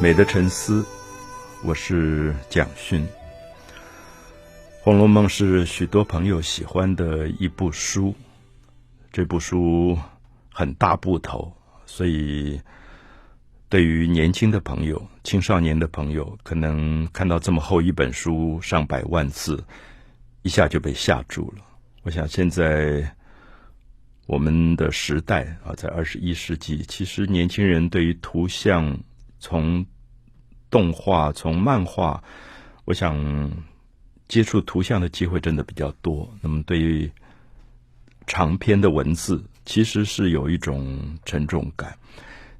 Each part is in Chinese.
美的沉思，我是蒋勋。《红楼梦》是许多朋友喜欢的一部书，这部书很大部头，所以对于年轻的朋友、青少年的朋友，可能看到这么厚一本书，上百万字，一下就被吓住了。我想现在我们的时代啊，在二十一世纪，其实年轻人对于图像。从动画、从漫画，我想接触图像的机会真的比较多。那么对于长篇的文字，其实是有一种沉重感，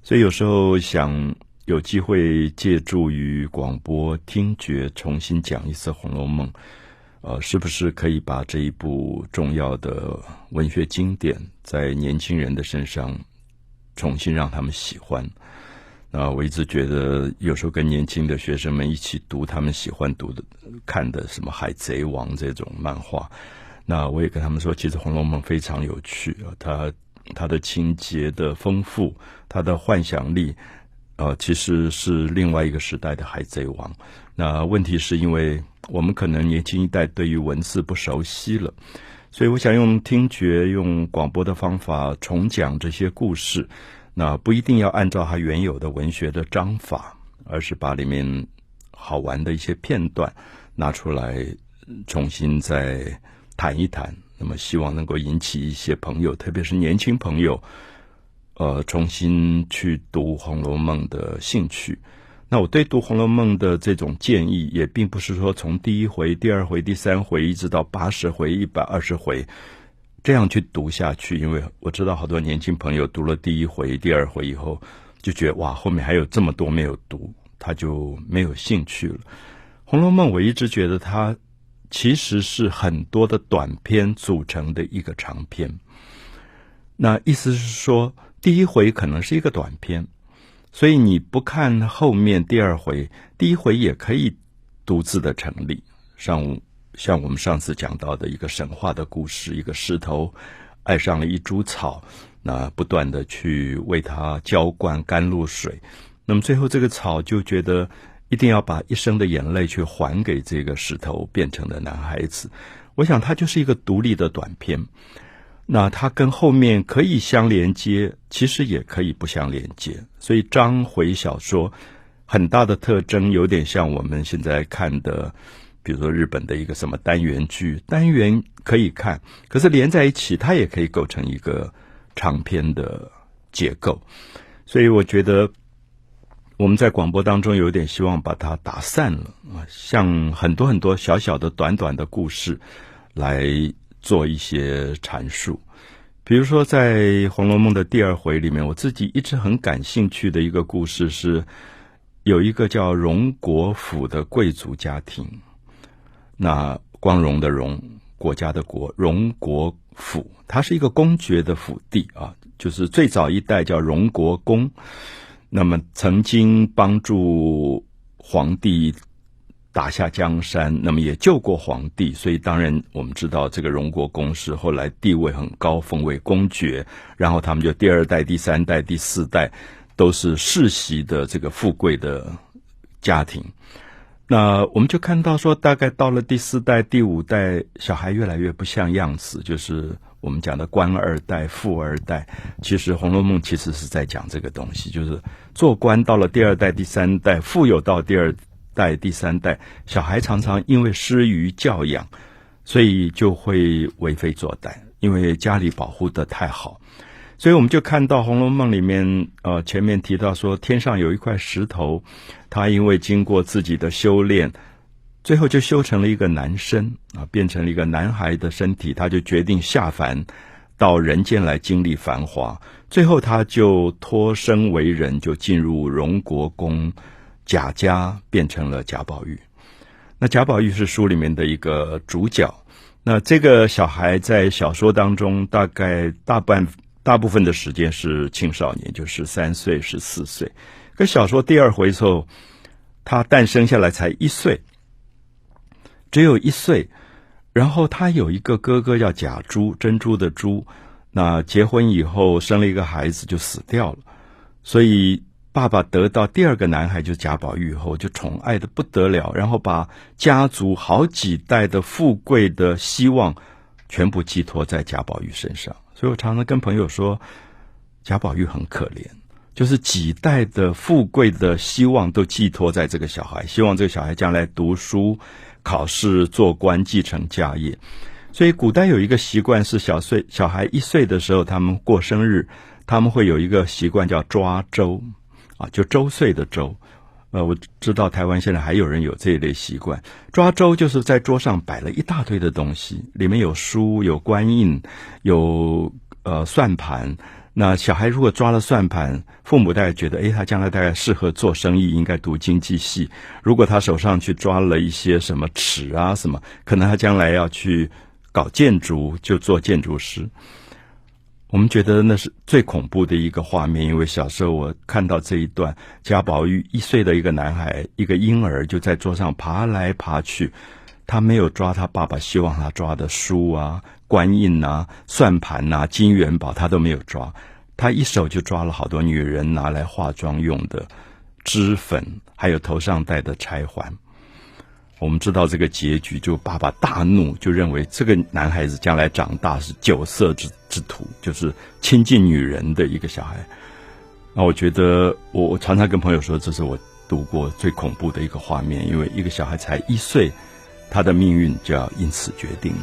所以有时候想有机会借助于广播听觉，重新讲一次《红楼梦》，呃，是不是可以把这一部重要的文学经典，在年轻人的身上重新让他们喜欢？啊，我一直觉得有时候跟年轻的学生们一起读他们喜欢读的、看的什么《海贼王》这种漫画，那我也跟他们说，其实《红楼梦》非常有趣啊，它它的情节的丰富，它的幻想力，呃，其实是另外一个时代的《海贼王》。那问题是因为我们可能年轻一代对于文字不熟悉了，所以我想用听觉、用广播的方法重讲这些故事。那不一定要按照它原有的文学的章法，而是把里面好玩的一些片段拿出来，重新再谈一谈。那么，希望能够引起一些朋友，特别是年轻朋友，呃，重新去读《红楼梦》的兴趣。那我对读《红楼梦》的这种建议，也并不是说从第一回、第二回、第三回一直到八十回、一百二十回。这样去读下去，因为我知道好多年轻朋友读了第一回、第二回以后，就觉得哇，后面还有这么多没有读，他就没有兴趣了。《红楼梦》我一直觉得它其实是很多的短篇组成的一个长篇。那意思是说，第一回可能是一个短篇，所以你不看后面第二回，第一回也可以独自的成立。上午。像我们上次讲到的一个神话的故事，一个石头爱上了一株草，那不断的去为它浇灌甘露水，那么最后这个草就觉得一定要把一生的眼泪去还给这个石头变成的男孩子。我想它就是一个独立的短片，那它跟后面可以相连接，其实也可以不相连接。所以章回小说很大的特征有点像我们现在看的。比如说日本的一个什么单元剧，单元可以看，可是连在一起，它也可以构成一个长篇的结构。所以我觉得我们在广播当中有点希望把它打散了啊，像很多很多小小的、短短的故事来做一些阐述。比如说在《红楼梦》的第二回里面，我自己一直很感兴趣的一个故事是，有一个叫荣国府的贵族家庭。那光荣的荣，国家的国，荣国府，它是一个公爵的府邸啊，就是最早一代叫荣国公，那么曾经帮助皇帝打下江山，那么也救过皇帝，所以当然我们知道这个荣国公是后来地位很高，封为公爵，然后他们就第二代、第三代、第四代都是世袭的这个富贵的家庭。那我们就看到说，大概到了第四代、第五代，小孩越来越不像样子，就是我们讲的官二代、富二代。其实《红楼梦》其实是在讲这个东西，就是做官到了第二代、第三代，富有到第二代、第三代，小孩常常因为失于教养，所以就会为非作歹，因为家里保护的太好。所以我们就看到《红楼梦》里面，呃，前面提到说，天上有一块石头，他因为经过自己的修炼，最后就修成了一个男身啊，变成了一个男孩的身体，他就决定下凡到人间来经历繁华。最后他就脱身为人，就进入荣国公贾家，变成了贾宝玉。那贾宝玉是书里面的一个主角。那这个小孩在小说当中，大概大半。大部分的时间是青少年，就十三岁、十四岁。可小说第二回的时候，他诞生下来才一岁，只有一岁。然后他有一个哥哥叫贾珠，珍珠的珠。那结婚以后生了一个孩子就死掉了，所以。爸爸得到第二个男孩就贾宝玉后，就宠爱的不得了，然后把家族好几代的富贵的希望全部寄托在贾宝玉身上。所以我常常跟朋友说，贾宝玉很可怜，就是几代的富贵的希望都寄托在这个小孩，希望这个小孩将来读书、考试、做官、继承家业。所以古代有一个习惯是，小岁小孩一岁的时候，他们过生日，他们会有一个习惯叫抓周。啊，就周岁的周，呃，我知道台湾现在还有人有这一类习惯，抓周就是在桌上摆了一大堆的东西，里面有书、有官印、有呃算盘。那小孩如果抓了算盘，父母大概觉得，哎，他将来大概适合做生意，应该读经济系。如果他手上去抓了一些什么尺啊什么，可能他将来要去搞建筑，就做建筑师。我们觉得那是最恐怖的一个画面，因为小时候我看到这一段，贾宝玉一岁的一个男孩，一个婴儿就在桌上爬来爬去，他没有抓他爸爸希望他抓的书啊、官印啊、算盘呐、金元宝，他都没有抓，他一手就抓了好多女人拿来化妆用的脂粉，还有头上戴的钗环。我们知道这个结局，就爸爸大怒，就认为这个男孩子将来长大是酒色之之徒，就是亲近女人的一个小孩。那我觉得，我我常常跟朋友说，这是我读过最恐怖的一个画面，因为一个小孩才一岁，他的命运就要因此决定了。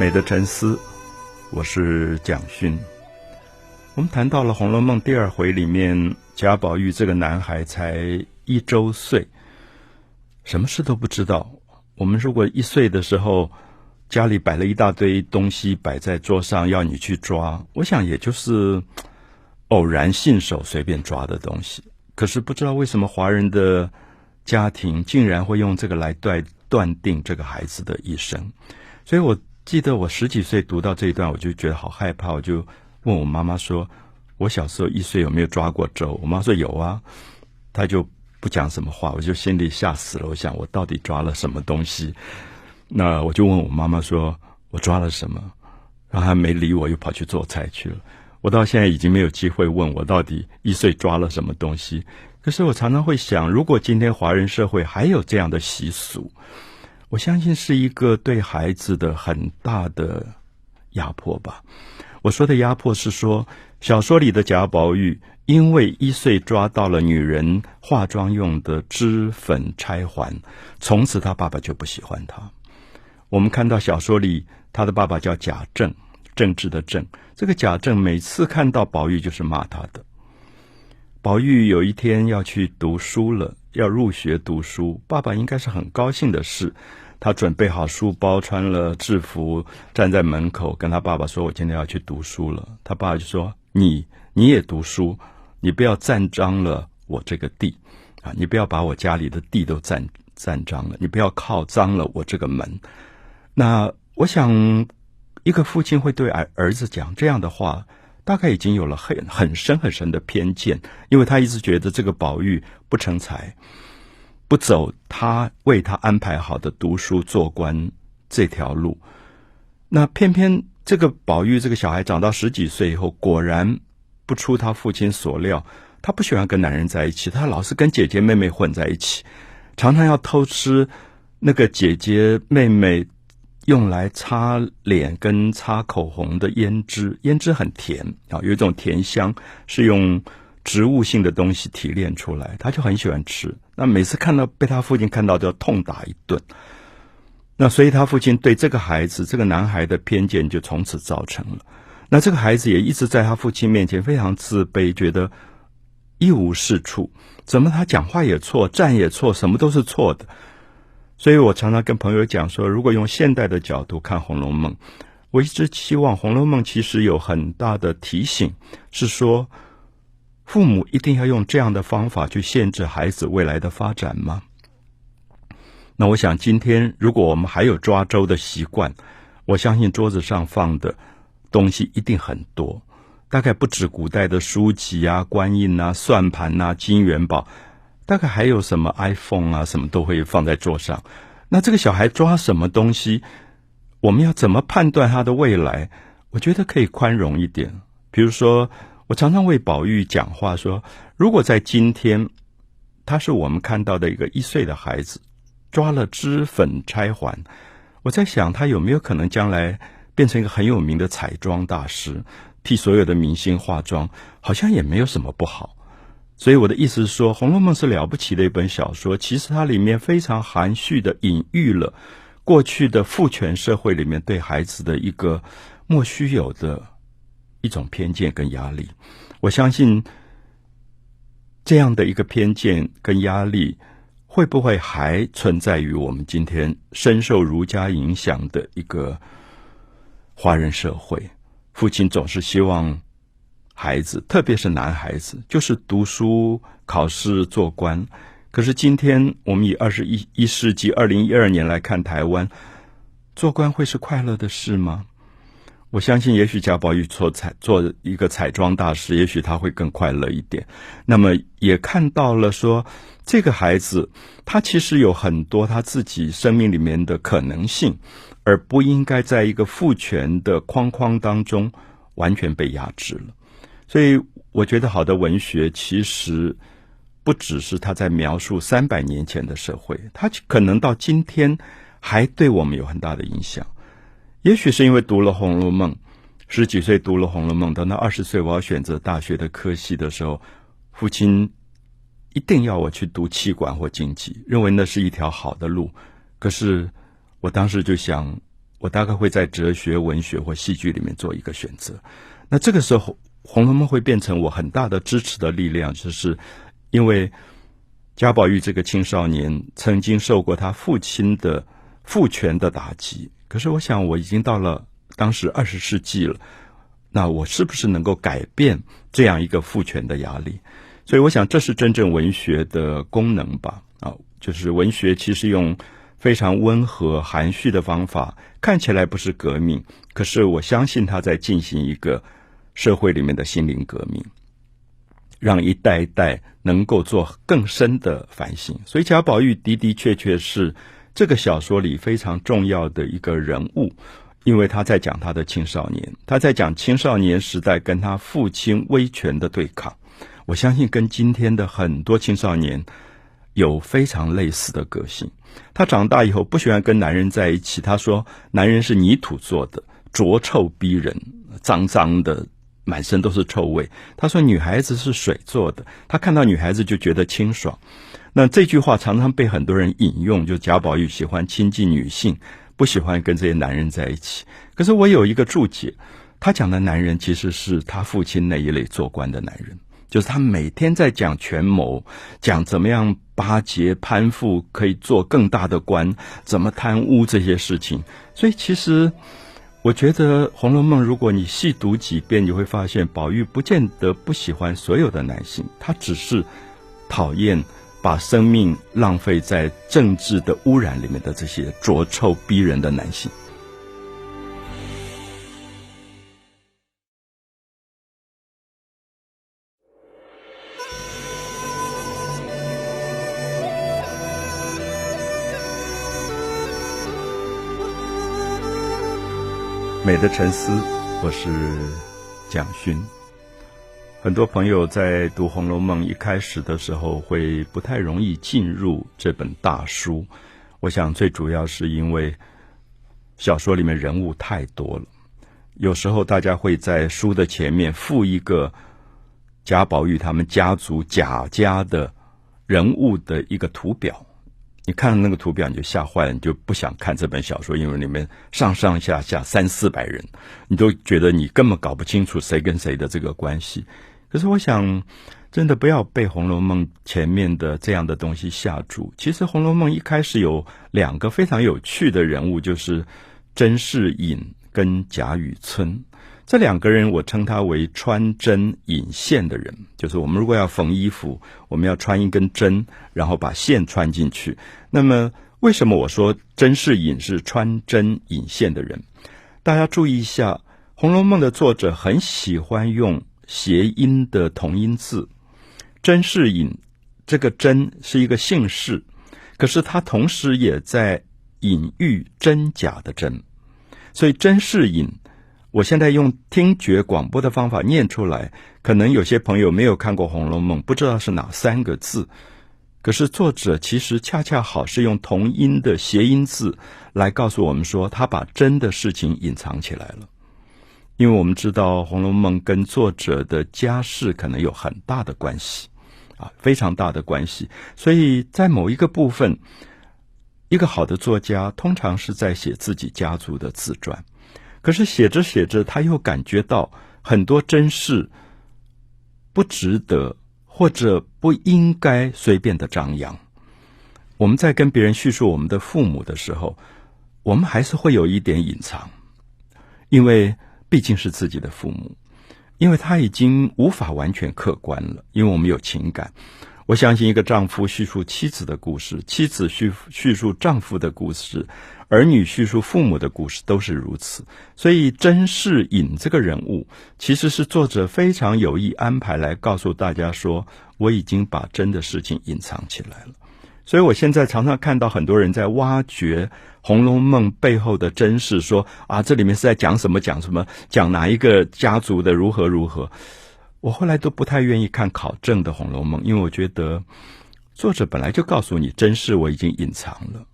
美的沉思，我是蒋勋。我们谈到了《红楼梦》第二回里面，贾宝玉这个男孩才一周岁，什么事都不知道。我们如果一岁的时候，家里摆了一大堆东西摆在桌上，要你去抓，我想也就是偶然信手随便抓的东西。可是不知道为什么华人的家庭竟然会用这个来断断定这个孩子的一生，所以我。记得我十几岁读到这一段，我就觉得好害怕，我就问我妈妈说：“我小时候一岁有没有抓过周？”我妈说有啊，她就不讲什么话，我就心里吓死了。我想我到底抓了什么东西？那我就问我妈妈说：“我抓了什么？”然后她没理我，又跑去做菜去了。我到现在已经没有机会问我到底一岁抓了什么东西。可是我常常会想，如果今天华人社会还有这样的习俗。我相信是一个对孩子的很大的压迫吧。我说的压迫是说，小说里的贾宝玉因为一岁抓到了女人化妆用的脂粉钗环，从此他爸爸就不喜欢他。我们看到小说里他的爸爸叫贾政，政治的政。这个贾政每次看到宝玉就是骂他的。宝玉有一天要去读书了。要入学读书，爸爸应该是很高兴的事。他准备好书包，穿了制服，站在门口跟他爸爸说：“我今天要去读书了。”他爸爸就说：“你你也读书，你不要占脏了我这个地啊！你不要把我家里的地都占占脏了，你不要靠脏了我这个门。”那我想，一个父亲会对儿儿子讲这样的话。大概已经有了很很深很深的偏见，因为他一直觉得这个宝玉不成才，不走他为他安排好的读书做官这条路。那偏偏这个宝玉这个小孩长到十几岁以后，果然不出他父亲所料，他不喜欢跟男人在一起，他老是跟姐姐妹妹混在一起，常常要偷吃那个姐姐妹妹。用来擦脸跟擦口红的胭脂，胭脂很甜啊，有一种甜香，是用植物性的东西提炼出来，他就很喜欢吃。那每次看到被他父亲看到，都要痛打一顿。那所以他父亲对这个孩子，这个男孩的偏见就从此造成了。那这个孩子也一直在他父亲面前非常自卑，觉得一无是处。怎么他讲话也错，站也错，什么都是错的。所以我常常跟朋友讲说，如果用现代的角度看《红楼梦》，我一直期望《红楼梦》其实有很大的提醒，是说父母一定要用这样的方法去限制孩子未来的发展吗？那我想，今天如果我们还有抓周的习惯，我相信桌子上放的东西一定很多。大概不止古代的书籍啊、官印啊、算盘啊、金元宝，大概还有什么 iPhone 啊，什么都会放在桌上。那这个小孩抓什么东西，我们要怎么判断他的未来？我觉得可以宽容一点。比如说，我常常为宝玉讲话说，如果在今天，他是我们看到的一个一岁的孩子，抓了脂粉钗环，我在想他有没有可能将来变成一个很有名的彩妆大师，替所有的明星化妆，好像也没有什么不好。所以我的意思是说，《红楼梦》是了不起的一本小说。其实它里面非常含蓄的隐喻了过去的父权社会里面对孩子的一个莫须有的一种偏见跟压力。我相信这样的一个偏见跟压力，会不会还存在于我们今天深受儒家影响的一个华人社会？父亲总是希望。孩子，特别是男孩子，就是读书、考试、做官。可是今天，我们以二十一一世纪二零一二年来看台湾，做官会是快乐的事吗？我相信，也许贾宝玉做彩做一个彩妆大师，也许他会更快乐一点。那么，也看到了说，这个孩子他其实有很多他自己生命里面的可能性，而不应该在一个父权的框框当中完全被压制了。所以，我觉得好的文学其实不只是他在描述三百年前的社会，他可能到今天还对我们有很大的影响。也许是因为读了《红楼梦》，十几岁读了《红楼梦》，等到二十岁我要选择大学的科系的时候，父亲一定要我去读气管或经济，认为那是一条好的路。可是我当时就想，我大概会在哲学、文学或戏剧里面做一个选择。那这个时候。《红楼梦》会变成我很大的支持的力量，就是因为贾宝玉这个青少年曾经受过他父亲的父权的打击。可是，我想我已经到了当时二十世纪了，那我是不是能够改变这样一个父权的压力？所以，我想这是真正文学的功能吧。啊，就是文学其实用非常温和、含蓄的方法，看起来不是革命，可是我相信他在进行一个。社会里面的心灵革命，让一代一代能够做更深的反省。所以贾宝玉的的确确是这个小说里非常重要的一个人物，因为他在讲他的青少年，他在讲青少年时代跟他父亲威权的对抗。我相信跟今天的很多青少年有非常类似的个性。他长大以后不喜欢跟男人在一起，他说男人是泥土做的，浊臭逼人，脏脏的。满身都是臭味。他说：“女孩子是水做的，他看到女孩子就觉得清爽。”那这句话常常被很多人引用，就贾宝玉喜欢亲近女性，不喜欢跟这些男人在一起。可是我有一个注解，他讲的男人其实是他父亲那一类做官的男人，就是他每天在讲权谋，讲怎么样巴结攀附，可以做更大的官，怎么贪污这些事情。所以其实。我觉得《红楼梦》，如果你细读几遍，你会发现宝玉不见得不喜欢所有的男性，他只是讨厌把生命浪费在政治的污染里面的这些浊臭逼人的男性。美的沉思，我是蒋勋。很多朋友在读《红楼梦》一开始的时候，会不太容易进入这本大书。我想最主要是因为小说里面人物太多了，有时候大家会在书的前面附一个贾宝玉他们家族贾家的人物的一个图表。你看那个图表，你就吓坏了，你就不想看这本小说，因为里面上上下下三四百人，你都觉得你根本搞不清楚谁跟谁的这个关系。可是我想，真的不要被《红楼梦》前面的这样的东西吓住。其实《红楼梦》一开始有两个非常有趣的人物，就是甄士隐跟贾雨村。这两个人，我称他为穿针引线的人，就是我们如果要缝衣服，我们要穿一根针，然后把线穿进去。那么，为什么我说甄士隐是穿针引线的人？大家注意一下，《红楼梦》的作者很喜欢用谐音的同音字，甄士隐这个“甄”是一个姓氏，可是他同时也在隐喻真假的“真”，所以甄士隐，我现在用听觉广播的方法念出来，可能有些朋友没有看过《红楼梦》，不知道是哪三个字。可是作者其实恰恰好是用同音的谐音字来告诉我们说，他把真的事情隐藏起来了。因为我们知道《红楼梦》跟作者的家世可能有很大的关系，啊，非常大的关系。所以在某一个部分，一个好的作家通常是在写自己家族的自传，可是写着写着，他又感觉到很多真事不值得或者不应该随便的张扬。我们在跟别人叙述我们的父母的时候，我们还是会有一点隐藏，因为。毕竟是自己的父母，因为他已经无法完全客观了。因为我们有情感，我相信一个丈夫叙述妻子的故事，妻子叙叙述丈夫的故事，儿女叙述父母的故事，都是如此。所以甄士隐这个人物，其实是作者非常有意安排来告诉大家说，我已经把真的事情隐藏起来了。所以我现在常常看到很多人在挖掘。《红楼梦》背后的真实，说啊，这里面是在讲什么？讲什么？讲哪一个家族的如何如何？我后来都不太愿意看考证的《红楼梦》，因为我觉得作者本来就告诉你真实，我已经隐藏了。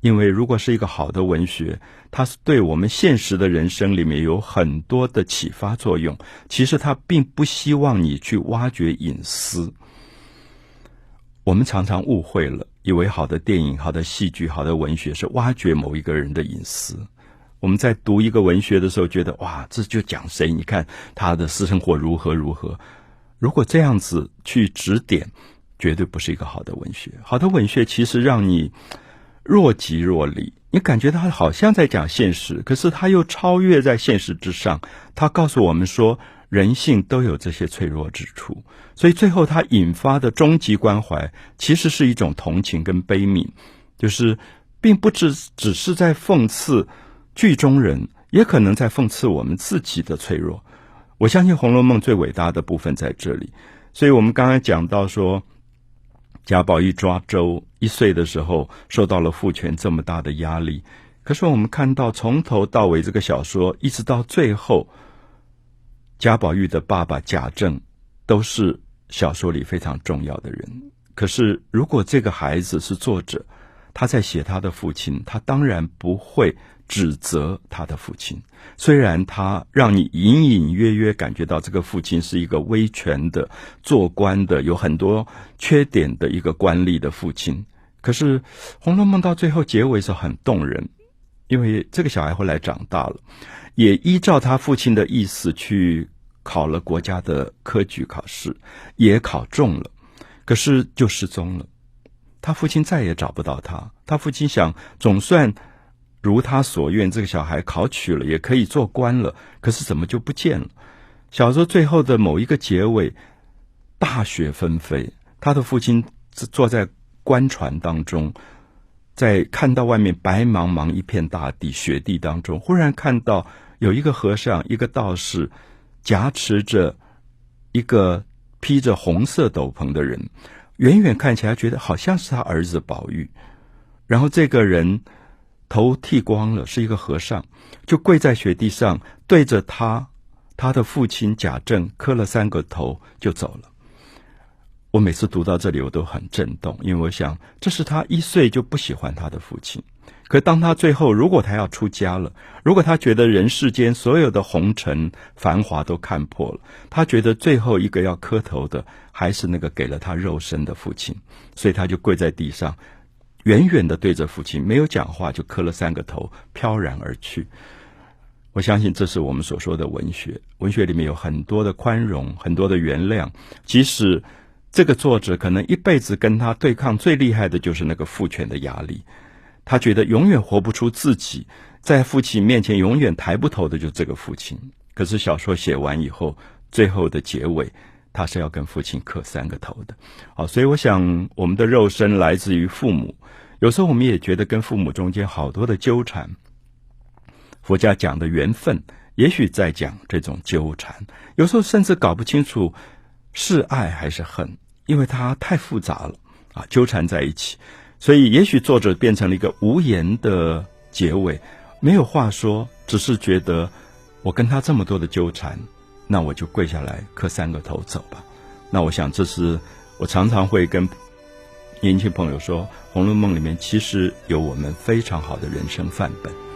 因为如果是一个好的文学，它是对我们现实的人生里面有很多的启发作用。其实他并不希望你去挖掘隐私。我们常常误会了。以为好的电影、好的戏剧、好的文学是挖掘某一个人的隐私。我们在读一个文学的时候，觉得哇，这就讲谁？你看他的私生活如何如何。如果这样子去指点，绝对不是一个好的文学。好的文学其实让你若即若离，你感觉他好像在讲现实，可是他又超越在现实之上。他告诉我们说。人性都有这些脆弱之处，所以最后他引发的终极关怀，其实是一种同情跟悲悯，就是并不只只是在讽刺剧中人，也可能在讽刺我们自己的脆弱。我相信《红楼梦》最伟大的部分在这里，所以我们刚才讲到说，贾宝玉抓周一岁的时候，受到了父权这么大的压力，可是我们看到从头到尾这个小说，一直到最后。贾宝玉的爸爸贾政都是小说里非常重要的人。可是，如果这个孩子是作者，他在写他的父亲，他当然不会指责他的父亲。虽然他让你隐隐约约感觉到这个父亲是一个威权的、做官的、有很多缺点的一个官吏的父亲，可是《红楼梦》到最后结尾是很动人，因为这个小孩后来长大了。也依照他父亲的意思去考了国家的科举考试，也考中了，可是就失踪了。他父亲再也找不到他。他父亲想，总算如他所愿，这个小孩考取了，也可以做官了。可是怎么就不见了？小说最后的某一个结尾，大雪纷飞，他的父亲坐在官船当中。在看到外面白茫茫一片大地、雪地当中，忽然看到有一个和尚、一个道士夹持着一个披着红色斗篷的人，远远看起来觉得好像是他儿子宝玉。然后这个人头剃光了，是一个和尚，就跪在雪地上，对着他他的父亲贾政磕了三个头，就走了。我每次读到这里，我都很震动，因为我想，这是他一岁就不喜欢他的父亲。可当他最后，如果他要出家了，如果他觉得人世间所有的红尘繁华都看破了，他觉得最后一个要磕头的还是那个给了他肉身的父亲，所以他就跪在地上，远远的对着父亲，没有讲话，就磕了三个头，飘然而去。我相信这是我们所说的文学，文学里面有很多的宽容，很多的原谅，即使。这个作者可能一辈子跟他对抗最厉害的就是那个父权的压力，他觉得永远活不出自己，在父亲面前永远抬不头的就是这个父亲。可是小说写完以后，最后的结尾，他是要跟父亲磕三个头的。好，所以我想，我们的肉身来自于父母，有时候我们也觉得跟父母中间好多的纠缠。佛家讲的缘分。也许在讲这种纠缠，有时候甚至搞不清楚是爱还是恨，因为它太复杂了啊，纠缠在一起。所以，也许作者变成了一个无言的结尾，没有话说，只是觉得我跟他这么多的纠缠，那我就跪下来磕三个头走吧。那我想，这是我常常会跟年轻朋友说，《红楼梦》里面其实有我们非常好的人生范本。